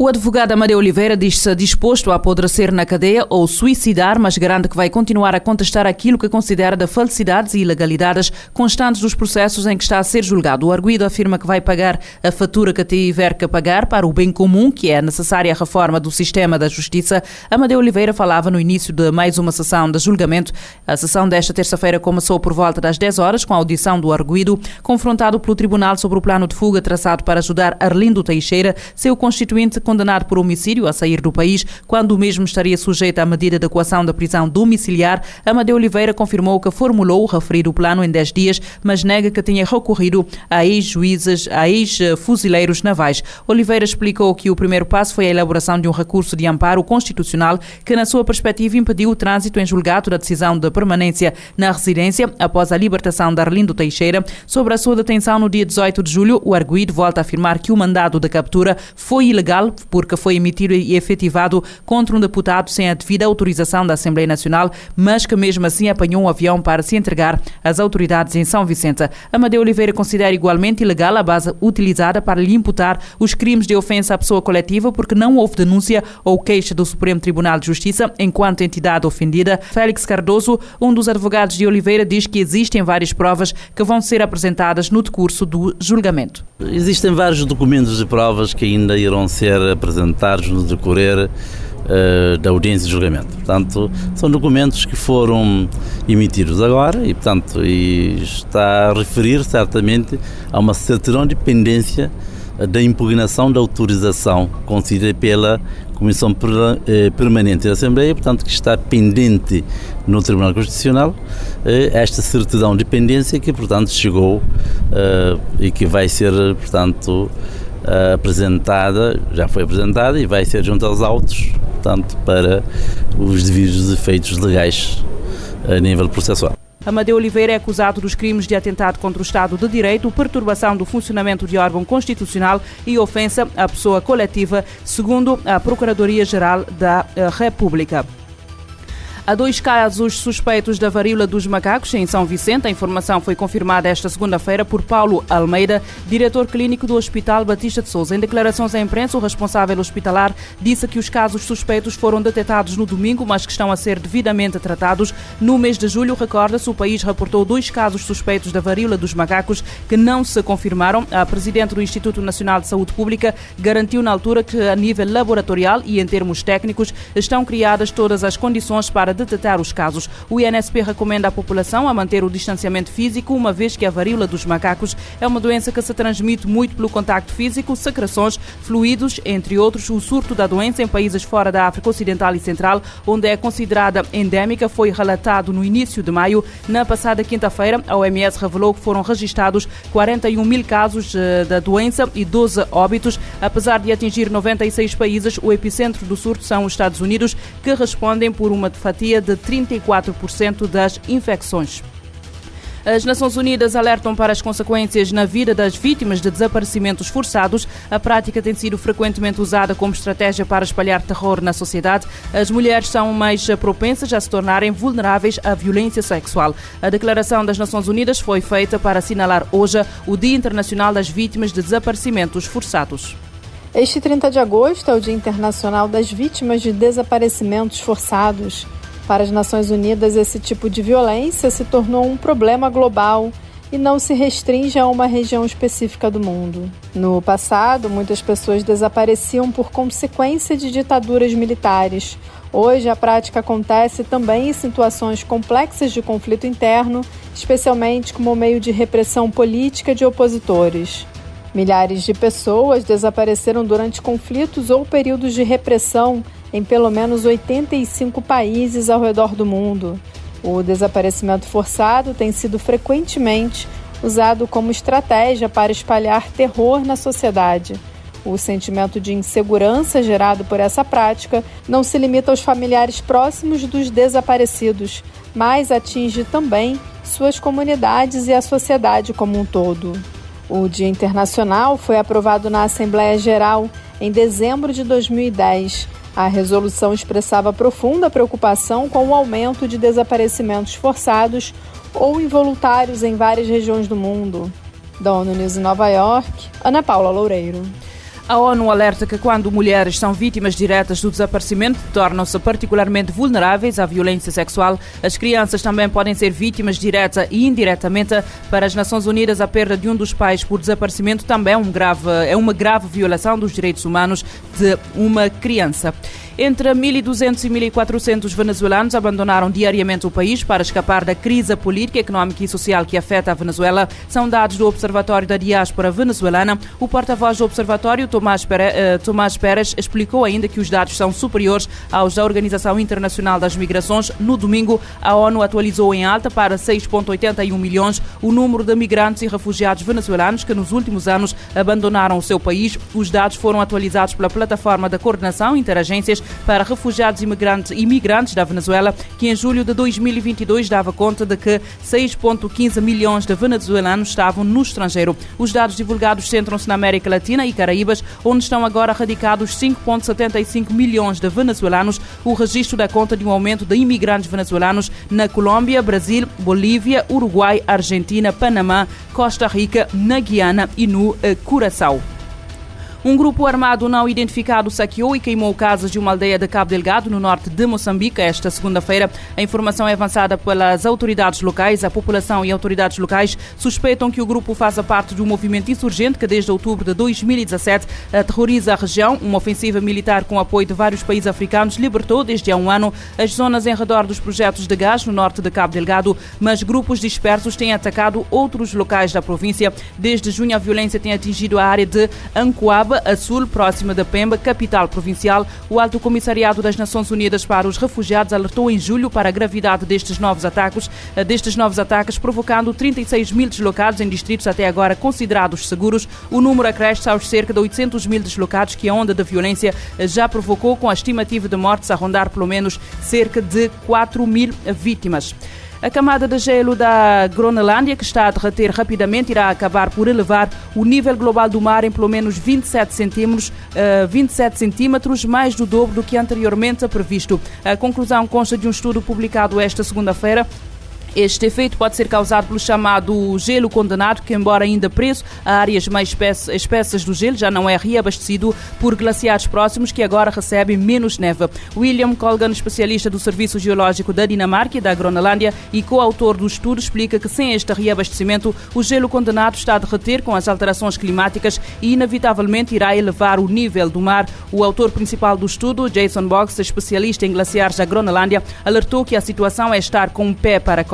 O advogado Amadeu Oliveira diz-se disposto a apodrecer na cadeia ou suicidar, mas garante que vai continuar a contestar aquilo que considera de falsidades e ilegalidades constantes dos processos em que está a ser julgado. O arguido afirma que vai pagar a fatura que tiver que pagar para o bem comum, que é a necessária reforma do sistema da justiça. Amadeu Oliveira falava no início de mais uma sessão de julgamento. A sessão desta terça-feira começou por volta das 10 horas com a audição do arguido, confrontado pelo tribunal sobre o plano de fuga traçado para ajudar Arlindo Teixeira, seu constituinte condenado por homicídio a sair do país quando o mesmo estaria sujeito à medida de equação da prisão domiciliar, Amadeu Oliveira confirmou que formulou o referido plano em 10 dias, mas nega que tenha recorrido a ex-juízes, a ex-fuzileiros navais. Oliveira explicou que o primeiro passo foi a elaboração de um recurso de amparo constitucional que, na sua perspectiva, impediu o trânsito em julgado da decisão de permanência na residência após a libertação de Arlindo Teixeira. Sobre a sua detenção no dia 18 de julho, o arguido volta a afirmar que o mandado de captura foi ilegal porque foi emitido e efetivado contra um deputado sem a devida autorização da Assembleia Nacional, mas que mesmo assim apanhou um avião para se entregar às autoridades em São Vicente. Amadeu Oliveira considera igualmente ilegal a base utilizada para lhe imputar os crimes de ofensa à pessoa coletiva porque não houve denúncia ou queixa do Supremo Tribunal de Justiça enquanto entidade ofendida. Félix Cardoso, um dos advogados de Oliveira, diz que existem várias provas que vão ser apresentadas no decurso do julgamento. Existem vários documentos de provas que ainda irão ser apresentados no decorrer uh, da audiência de julgamento. Portanto, são documentos que foram emitidos agora e, portanto, e está a referir certamente a uma certidão de pendência da impugnação da autorização concedida pela Comissão eh, Permanente da Assembleia, portanto, que está pendente no Tribunal Constitucional eh, esta certidão de pendência que, portanto, chegou e que vai ser, portanto, apresentada, já foi apresentada e vai ser junto aos autos, portanto, para os devidos efeitos legais a nível processual. Amadeu Oliveira é acusado dos crimes de atentado contra o Estado de Direito, perturbação do funcionamento de órgão constitucional e ofensa à pessoa coletiva, segundo a Procuradoria-Geral da eh, República. Há dois casos suspeitos da varíola dos macacos em São Vicente. A informação foi confirmada esta segunda-feira por Paulo Almeida, diretor clínico do Hospital Batista de Souza. Em declarações à imprensa, o responsável hospitalar disse que os casos suspeitos foram detectados no domingo, mas que estão a ser devidamente tratados. No mês de julho, recorda-se, o país reportou dois casos suspeitos da varíola dos macacos que não se confirmaram. A presidente do Instituto Nacional de Saúde Pública garantiu na altura que, a nível laboratorial e em termos técnicos, estão criadas todas as condições para detectar os casos. O INSP recomenda à população a manter o distanciamento físico, uma vez que a varíola dos macacos é uma doença que se transmite muito pelo contacto físico, secreções, fluidos, entre outros. O surto da doença em países fora da África Ocidental e Central, onde é considerada endémica, foi relatado no início de maio. Na passada quinta-feira, a OMS revelou que foram registrados 41 mil casos eh, da doença e 12 óbitos. Apesar de atingir 96 países, o epicentro do surto são os Estados Unidos, que respondem por uma fatia de 34% das infecções. As Nações Unidas alertam para as consequências na vida das vítimas de desaparecimentos forçados. A prática tem sido frequentemente usada como estratégia para espalhar terror na sociedade. As mulheres são mais propensas a se tornarem vulneráveis à violência sexual. A declaração das Nações Unidas foi feita para assinalar hoje o Dia Internacional das Vítimas de Desaparecimentos Forçados. Este 30 de agosto é o Dia Internacional das Vítimas de Desaparecimentos Forçados. Para as Nações Unidas, esse tipo de violência se tornou um problema global e não se restringe a uma região específica do mundo. No passado, muitas pessoas desapareciam por consequência de ditaduras militares. Hoje, a prática acontece também em situações complexas de conflito interno, especialmente como meio de repressão política de opositores. Milhares de pessoas desapareceram durante conflitos ou períodos de repressão em pelo menos 85 países ao redor do mundo. O desaparecimento forçado tem sido frequentemente usado como estratégia para espalhar terror na sociedade. O sentimento de insegurança gerado por essa prática não se limita aos familiares próximos dos desaparecidos, mas atinge também suas comunidades e a sociedade como um todo. O Dia Internacional foi aprovado na Assembleia Geral em dezembro de 2010 a resolução expressava profunda preocupação com o aumento de desaparecimentos forçados ou involuntários em várias regiões do mundo. Da ONU News em Nova York, Ana Paula Loureiro. A ONU alerta que quando mulheres são vítimas diretas do desaparecimento, tornam-se particularmente vulneráveis à violência sexual. As crianças também podem ser vítimas direta e indiretamente. Para as Nações Unidas, a perda de um dos pais por desaparecimento também é, um grave, é uma grave violação dos direitos humanos de uma criança. Entre 1.200 e 1.400 venezuelanos abandonaram diariamente o país para escapar da crise política, económica e social que afeta a Venezuela. São dados do Observatório da Diáspora Venezuelana. O porta-voz do Observatório, Tomás Pérez, eh, Tomás Pérez, explicou ainda que os dados são superiores aos da Organização Internacional das Migrações. No domingo, a ONU atualizou em alta para 6,81 milhões o número de migrantes e refugiados venezuelanos que nos últimos anos abandonaram o seu país. Os dados foram atualizados pela Plataforma da Coordenação Interagências para refugiados imigrantes, imigrantes da Venezuela, que em julho de 2022 dava conta de que 6,15 milhões de venezuelanos estavam no estrangeiro. Os dados divulgados centram-se na América Latina e Caraíbas, onde estão agora radicados 5,75 milhões de venezuelanos. O registro dá conta de um aumento de imigrantes venezuelanos na Colômbia, Brasil, Bolívia, Uruguai, Argentina, Panamá, Costa Rica, na Guiana e no eh, Curaçao. Um grupo armado não identificado saqueou e queimou casas de uma aldeia de Cabo Delgado, no norte de Moçambique, esta segunda-feira. A informação é avançada pelas autoridades locais. A população e autoridades locais suspeitam que o grupo faça parte de um movimento insurgente que, desde outubro de 2017, aterroriza a região. Uma ofensiva militar com apoio de vários países africanos libertou, desde há um ano, as zonas em redor dos projetos de gás no norte de Cabo Delgado, mas grupos dispersos têm atacado outros locais da província. Desde junho, a violência tem atingido a área de Ancoab a sul, próxima da Pemba, capital provincial. O Alto Comissariado das Nações Unidas para os Refugiados alertou em julho para a gravidade destes novos ataques, eh, destes novos ataques, provocando 36 mil deslocados em distritos até agora considerados seguros. O número acresce aos cerca de 800 mil deslocados que a onda de violência eh, já provocou, com a estimativa de mortes a rondar pelo menos cerca de 4 mil vítimas. A camada de gelo da Groenlândia, que está a derreter rapidamente, irá acabar por elevar o nível global do mar em pelo menos 27 centímetros, uh, 27 centímetros, mais do dobro do que anteriormente previsto. A conclusão consta de um estudo publicado esta segunda-feira este efeito pode ser causado pelo chamado gelo condenado, que, embora ainda preso a áreas mais espessas do gelo, já não é reabastecido por glaciares próximos que agora recebem menos neve. William Colgan, especialista do Serviço Geológico da Dinamarca e da Groenlândia e coautor do estudo, explica que sem este reabastecimento, o gelo condenado está a derreter com as alterações climáticas e, inevitavelmente, irá elevar o nível do mar. O autor principal do estudo, Jason Boggs, especialista em glaciares da Groenlândia, alertou que a situação é estar com um pé para a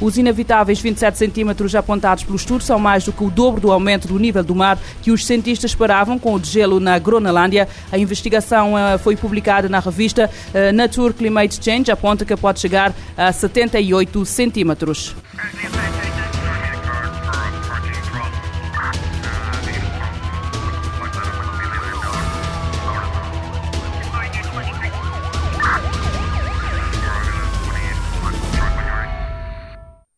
Os inevitáveis 27 centímetros apontados pelo estudo são mais do que o dobro do aumento do nível do mar que os cientistas esperavam com o degelo na Groenlândia. A investigação uh, foi publicada na revista uh, Nature Climate Change, aponta que pode chegar a 78 centímetros.